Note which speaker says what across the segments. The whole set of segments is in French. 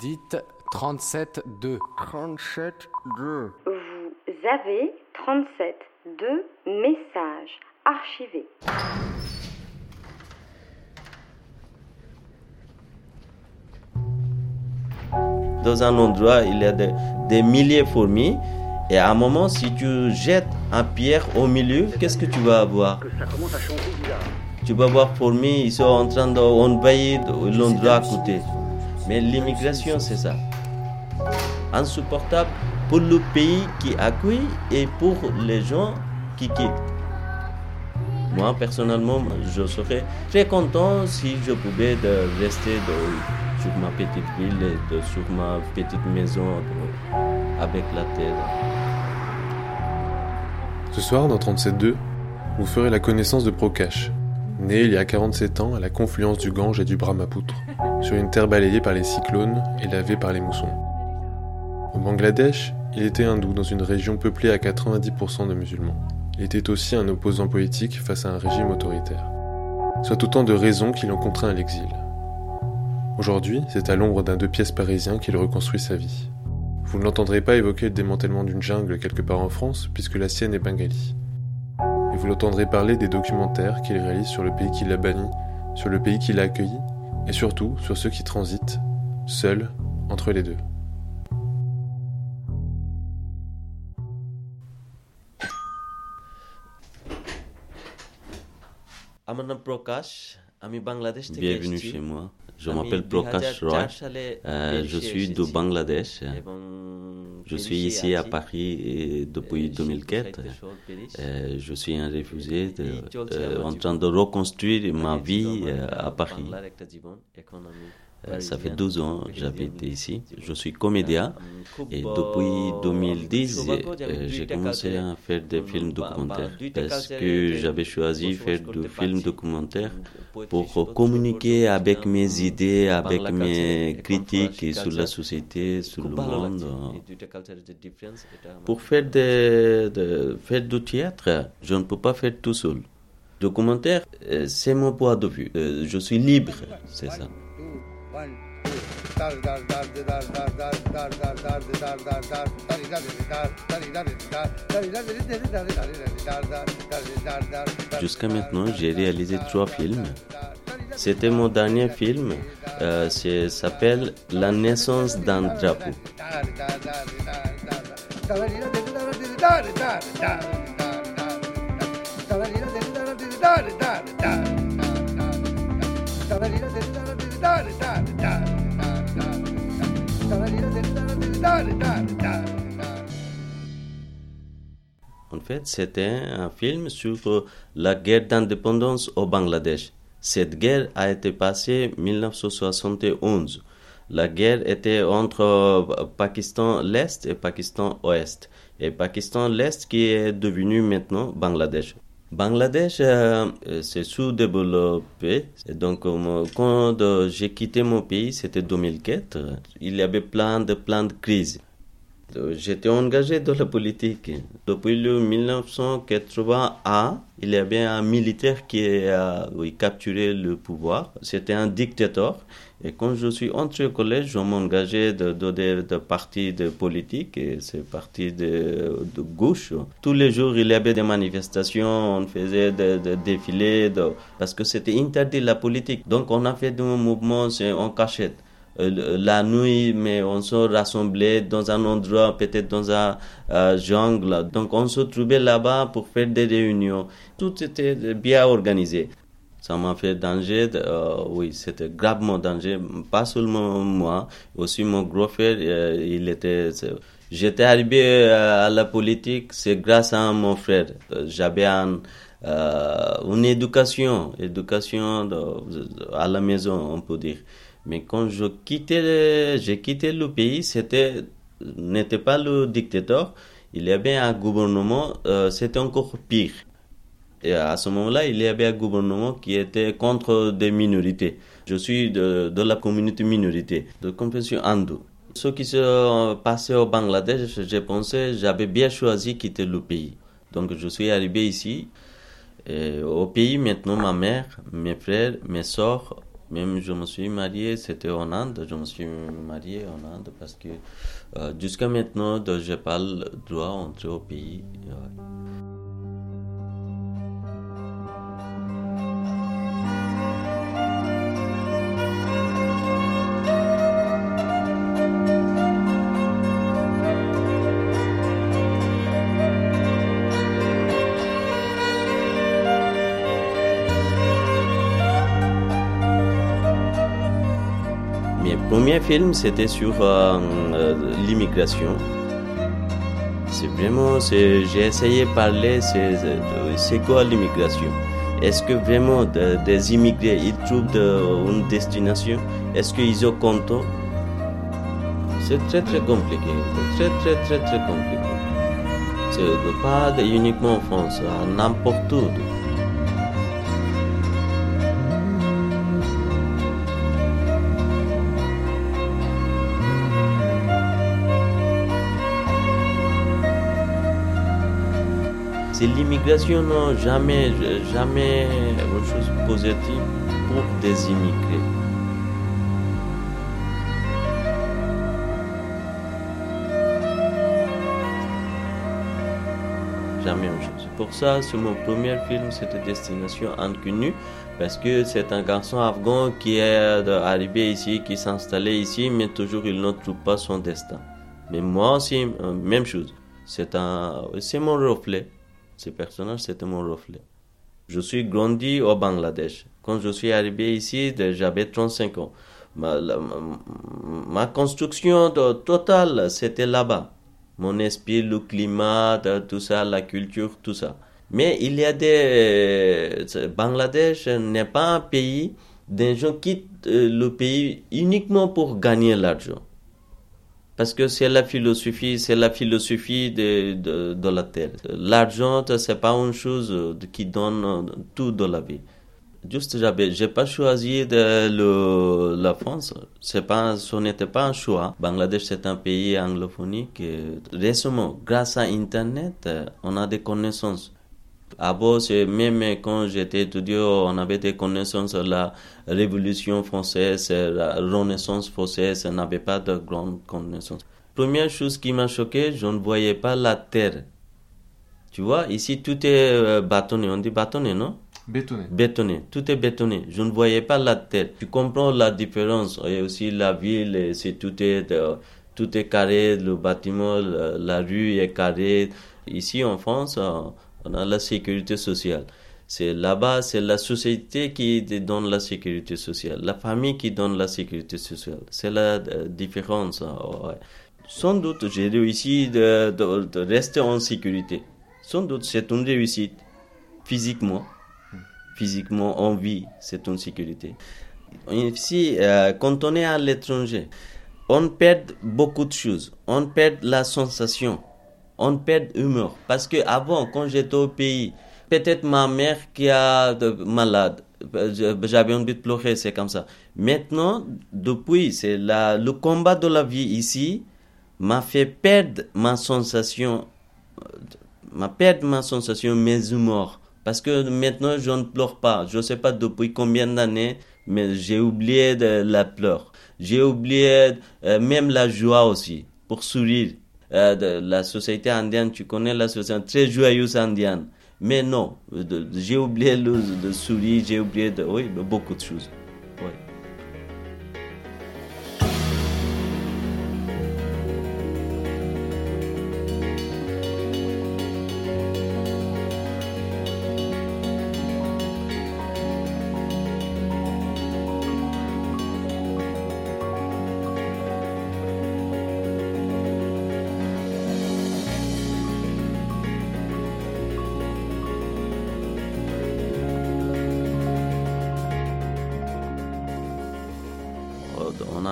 Speaker 1: Dites 37-2.
Speaker 2: 37-2.
Speaker 3: Vous avez 37 2 messages archivés.
Speaker 4: Dans un endroit, il y a des, des milliers de fourmis. Et à un moment, si tu jettes un pierre au milieu, qu'est-ce que tu vas avoir? Tu vas voir fourmis, ils sont en train d'envahir l'endroit à côté. Mais l'immigration, c'est ça. Insupportable pour le pays qui accueille et pour les gens qui quittent. Moi, personnellement, je serais très content si je pouvais de rester sur ma petite ville, de- sur ma petite maison avec la terre.
Speaker 5: Ce soir, dans 37.2, vous ferez la connaissance de Prokash, né il y a 47 ans à la confluence du Gange et du Brahmapoutre, sur une terre balayée par les cyclones et lavée par les moussons. Au Bangladesh, il était hindou dans une région peuplée à 90% de musulmans. Il était aussi un opposant politique face à un régime autoritaire. Soit autant de raisons qui l'ont contraint à l'exil. Aujourd'hui, c'est à l'ombre d'un deux pièces parisien qu'il reconstruit sa vie. Vous ne l'entendrez pas évoquer le démantèlement d'une jungle quelque part en France, puisque la sienne est bengali. Et vous l'entendrez parler des documentaires qu'il réalise sur le pays qui l'a banni, sur le pays qui l'a accueilli, et surtout sur ceux qui transitent, seuls, entre les deux.
Speaker 6: Bienvenue chez moi. Je m'appelle Prokash Roy. Euh, je suis
Speaker 4: du
Speaker 6: Bangladesh. Je suis ici à Paris depuis 2004. Euh, je suis un réfugié euh, en train de reconstruire ma vie à Paris. Euh, ça fait 12 ans
Speaker 4: j'avais
Speaker 6: été ici. Je suis comédien et depuis 2010, euh, j'ai commencé à faire des films documentaires parce que j'avais choisi
Speaker 4: de
Speaker 6: faire des films documentaires pour communiquer avec mes idées, avec mes critiques sur la société, sur le monde. Pour faire, faire du théâtre, je ne peux pas faire tout seul. Documentaire, euh, c'est mon point de vue. Je suis libre, c'est ça. Jusqu'à maintenant, j'ai réalisé trois films. C'était mon dernier film. Euh, c'est- s'appelle La naissance d'un drapeau. En fait, c'était un film sur euh, la guerre d'indépendance au Bangladesh. Cette guerre a été passée en 1971. La guerre était entre euh, Pakistan l'Est et Pakistan Ouest. Et Pakistan l'Est qui est devenu maintenant Bangladesh. Bangladesh, euh, euh, c'est sous-développé. Donc, euh, quand euh, j'ai quitté mon pays, c'était 2004, il y avait plein de, plein de crises. Euh, J'étais engagé dans la politique. Depuis le 1981, il y avait un militaire qui a oui, capturé le pouvoir. C'était un dictateur. Et quand je suis entré au collège, je m'engageais de, de, de, de partis de politique, et c'est parti de, de gauche. Tous les jours, il y avait des manifestations, on faisait des, des défilés, parce que c'était interdit la politique. Donc on a fait des mouvements en cachette. Euh, la nuit, mais on se rassemblait dans un endroit, peut-être dans un euh, jungle. Donc on se trouvait là-bas pour faire des réunions. Tout était bien organisé. Ça m'a fait danger, euh, oui, c'était gravement danger, pas seulement moi, aussi mon gros frère, il était... J'étais arrivé à la politique, c'est grâce à mon frère. J'avais un, une éducation, éducation à la maison, on peut dire. Mais quand je quittais, j'ai quitté le pays, c'était n'était pas le dictateur, il y avait un gouvernement, euh, c'était encore pire. Et à ce moment-là, il y avait un gouvernement qui était contre des minorités. Je suis de, la communauté minorité, de confession hindoue. Ce qui se passait au Bangladesh, j'ai pensé, j'avais bien choisi quitter le pays. Donc je suis arrivé ici. Au pays, maintenant, ma mère, mes frères, mes soeurs, Même je me suis marié, c'était en Inde, je me suis marié en Inde parce que euh, jusqu'à maintenant, je parle droit entre au pays. Film, c'était sur euh, euh, l'immigration. C'est vraiment, j'ai essayé de parler, c'est quoi l'immigration? Est-ce que vraiment des immigrés, ils trouvent une destination? Est-ce qu'ils ont compte C'est très très compliqué, très très très très compliqué. C'est pas uniquement en France, n'importe où. L'immigration, non, jamais, jamais une chose positive pour des immigrés. Jamais une chose. Pour ça, sur mon premier film, c'était Destination Inconnue, parce que c'est un garçon afghan qui est arrivé ici, qui s'est installé ici, mais toujours il ne trouve pas son destin. Mais moi aussi, euh, même chose. C'est un, c'est mon reflet. Ce personnage, c'était mon reflet. Je suis grandi au Bangladesh. Quand je suis arrivé ici, j'avais 35 ans. Ma, construction totale, c'était là-bas. Mon esprit, le climat, tout ça, la culture, tout ça. Mais il y a des... Euh, Bangladesh n'est pas un pays des gens quittent euh, le pays uniquement pour gagner l'argent. Parce que c'est la philosophie, c'est la philosophie de, de, de la terre. L'argent, c'est pas une chose qui donne tout dans la vie. Juste, j'avais, j'ai pas choisi de la France. Pas, ce n'était pas un choix. Bangladesh, c'est un pays anglophonique. Récemment, grâce à Internet, on a des connaissances. Avant, même quand j'étais étudiant, on avait des connaissances sur la Révolution française, la Renaissance française, on n'avait pas de grandes connaissances. Première chose qui m'a choqué, je ne voyais pas la terre. Tu vois, ici tout est euh, bâtonné, on dit bâtonné, non?
Speaker 5: Bétonné.
Speaker 6: Bétonné, tout est bétonné. Je ne voyais pas la terre. Tu comprends la différence. Et aussi la ville, c'est tout est euh, tout est carré, le bâtiment, la, rue est carrée. Ici en France, euh, on a la sécurité sociale. C'est là-bas, c'est la société qui donne la sécurité sociale, la famille qui donne la sécurité sociale. C'est la euh, différence. Hein, Sans doute, j'ai réussi de, de, rester en sécurité. Sans doute, c'est une réussite physiquement. Physiquement, en vie, c'est une sécurité. Ici, euh, quand on est à l'étranger, on perd beaucoup de choses. On perd la sensation on perd humeur. Parce que avant, quand j'étais au pays, peut-être ma mère qui a de malade, j'avais envie de pleurer, c'est comme ça. Maintenant, depuis, c'est le combat de la vie ici m'a fait perdre ma sensation, m'a perdre ma sensation, mes humeurs. Parce que maintenant, je ne pleure pas. Je ne sais pas depuis combien d'années, mais j'ai oublié de la pleurs. J'ai oublié euh, même la joie aussi, pour sourire. Euh, la société indienne, tu connais la société très joyeuse indienne. Mais non, j'ai oublié le, de sourire, j'ai oublié oui, beaucoup de choses.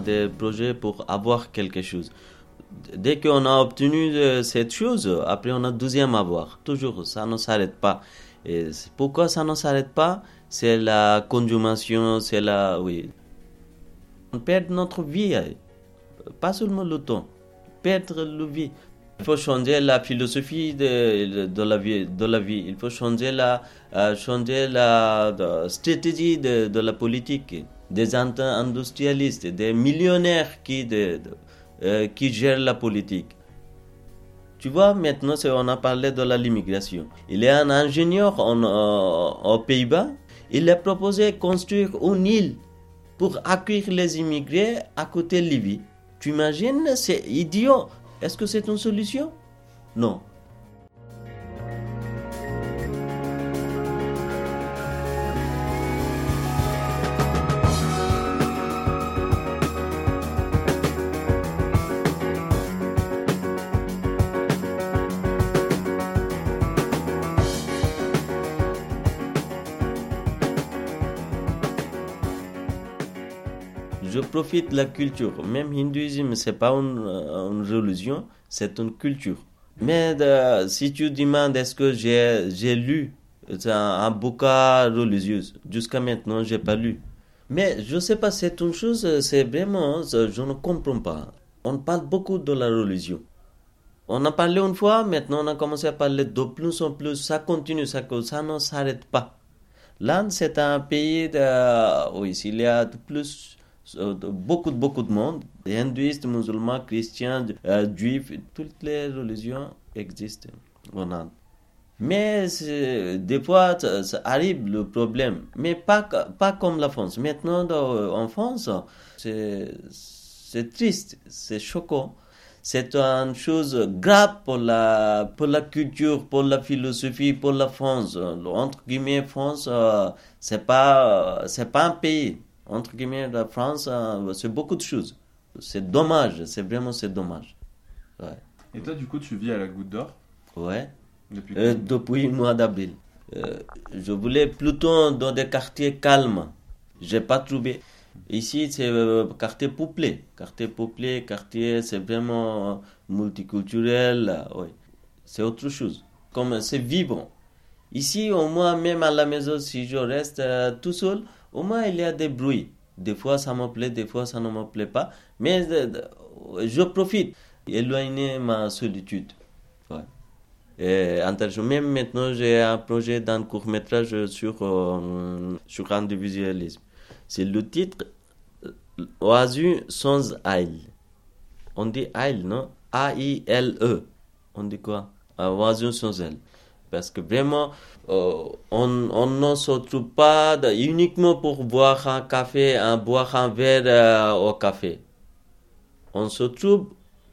Speaker 6: Des projets pour avoir quelque chose. Dès qu'on a obtenu euh, cette chose, après on a deuxième avoir. Toujours, ça ne s'arrête pas. Pourquoi ça ne s'arrête pas? C'est la consommation, c'est la... Oui. On perd notre vie, hein. pas seulement le temps, perdre le vie. Il faut changer la philosophie de, de, la, vie, de la vie. Il faut changer la, euh, changer la stratégie de, de la politique. Des industrialistes, des millionnaires qui, euh, qui gèrent la politique. Tu vois, maintenant, on a parlé de l'immigration. Il a un ingénieur euh, aux Pays-Bas. Il a proposé de construire une île pour accueillir les immigrés à côté de Libye. Tu imagines, c'est idiot. Est-ce que c'est une solution? Non. Je profite de la culture. Même hindouisme, c'est pas une, une religion, c'est une culture. Mais euh, si tu demandes est-ce que j'ai, lu un, un bouquin religieux, jusqu'à maintenant, j'ai pas lu. Mais je sais pas, c'est une chose, c'est vraiment, je ne comprends pas. On parle beaucoup de la religion. On a parlé une fois, maintenant on a commencé à parler de plus en plus, ça continue, ça, ça ne s'arrête pas. L'Inde, c'est un pays oui, il y a de plus beaucoup, beaucoup de monde, hindouistes, musulmans, chrétiens, euh, juifs, toutes les religions existent en Inde. Mais des fois, ça, arrive le problème. Mais pas, pas comme la France. Maintenant, en France, c'est triste, c'est choquant. C'est une chose grave pour la, pour la culture, pour la philosophie, pour la France. Entre guillemets, France, euh, c'est pas, pas un pays entre guillemets, la France, euh, c'est beaucoup de choses. C'est dommage, c'est vraiment c'est dommage. Ouais.
Speaker 5: Et toi, du coup, tu vis à la Goutte d'Or?
Speaker 6: Ouais. Depuis, euh, depuis le mois d'avril. Euh, je voulais plutôt dans des quartiers calmes. J'ai pas trouvé. Ici, c'est quartier peuplé. Quartier peuplé, quartier, c'est vraiment multiculturel. Ouais. C'est autre chose. Comme c'est vivant. Ici, au moins, même à la maison, si je reste tout seul, au moins il y a des bruits. Des fois ça me plaît, des fois ça ne me plaît pas. Mais je profite, éloigner ma solitude. Ouais. Et même maintenant, j'ai un projet d'un court métrage sur, euh, sur individualisme. C'est le titre euh, Oasis sans aile. On dit aile, non? A-I-L-E. On dit quoi? Oasis sans aile. Parce que vraiment, euh, on, ne se trouve pas uniquement pour boire un café, un, boire un verre euh, au café. On se trouve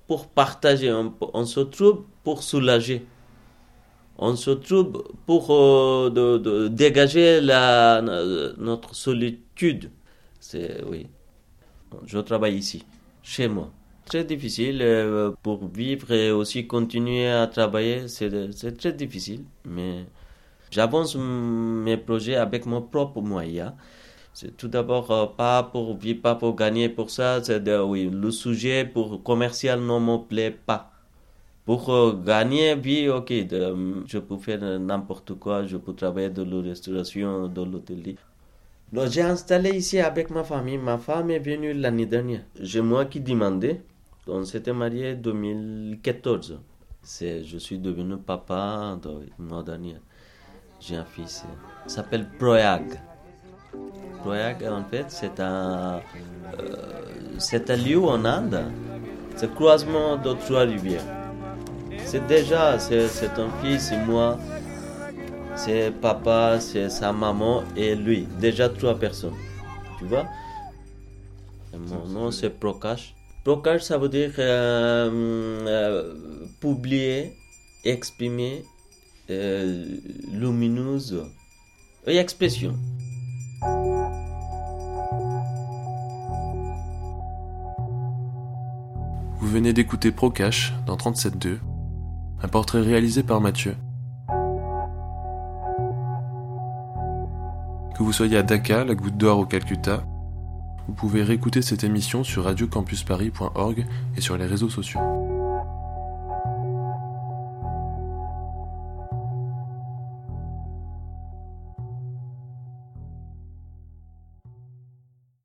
Speaker 6: pour partager, on, se trouve pour soulager. On se trouve pour euh, dégager la, notre solitude. C'est oui. Je travaille ici, chez moi. Très difficile pour vivre et aussi continuer à travailler. C'est très difficile, mais J'avance mes projets avec mon propre moyen. C'est tout d'abord euh, pas pour vivre, pas pour gagner pour ça. C'est oui, le sujet pour commercial ne me plaît pas. Pour euh, gagner, oui, ok, je peux faire n'importe quoi. Je peux travailler dans la restauration, dans l'hôtellerie. J'ai installé ici avec ma famille. Ma femme est venue l'année dernière. J'ai moi qui demandais. On s'était marié en 2014. Je suis devenu papa le mois dernier j'ai un fils. Il s'appelle Proyag. Proyag, en fait, c'est un, euh, un lieu en Inde. C'est le croisement de trois rivières. C'est déjà, c'est, un fils et moi. C'est papa, c'est sa maman et lui. Déjà trois personnes. Tu vois? Mon nom, c'est Prokash. Prokash, ça veut dire euh, euh, publier, exprimer euh, lumineuse et expression.
Speaker 5: Vous venez d'écouter Procash dans 37.2, un portrait réalisé par Mathieu. Que vous soyez à Dakar, la Goutte d'Or ou Calcutta, vous pouvez réécouter cette émission sur radiocampusparis.org et sur les réseaux sociaux.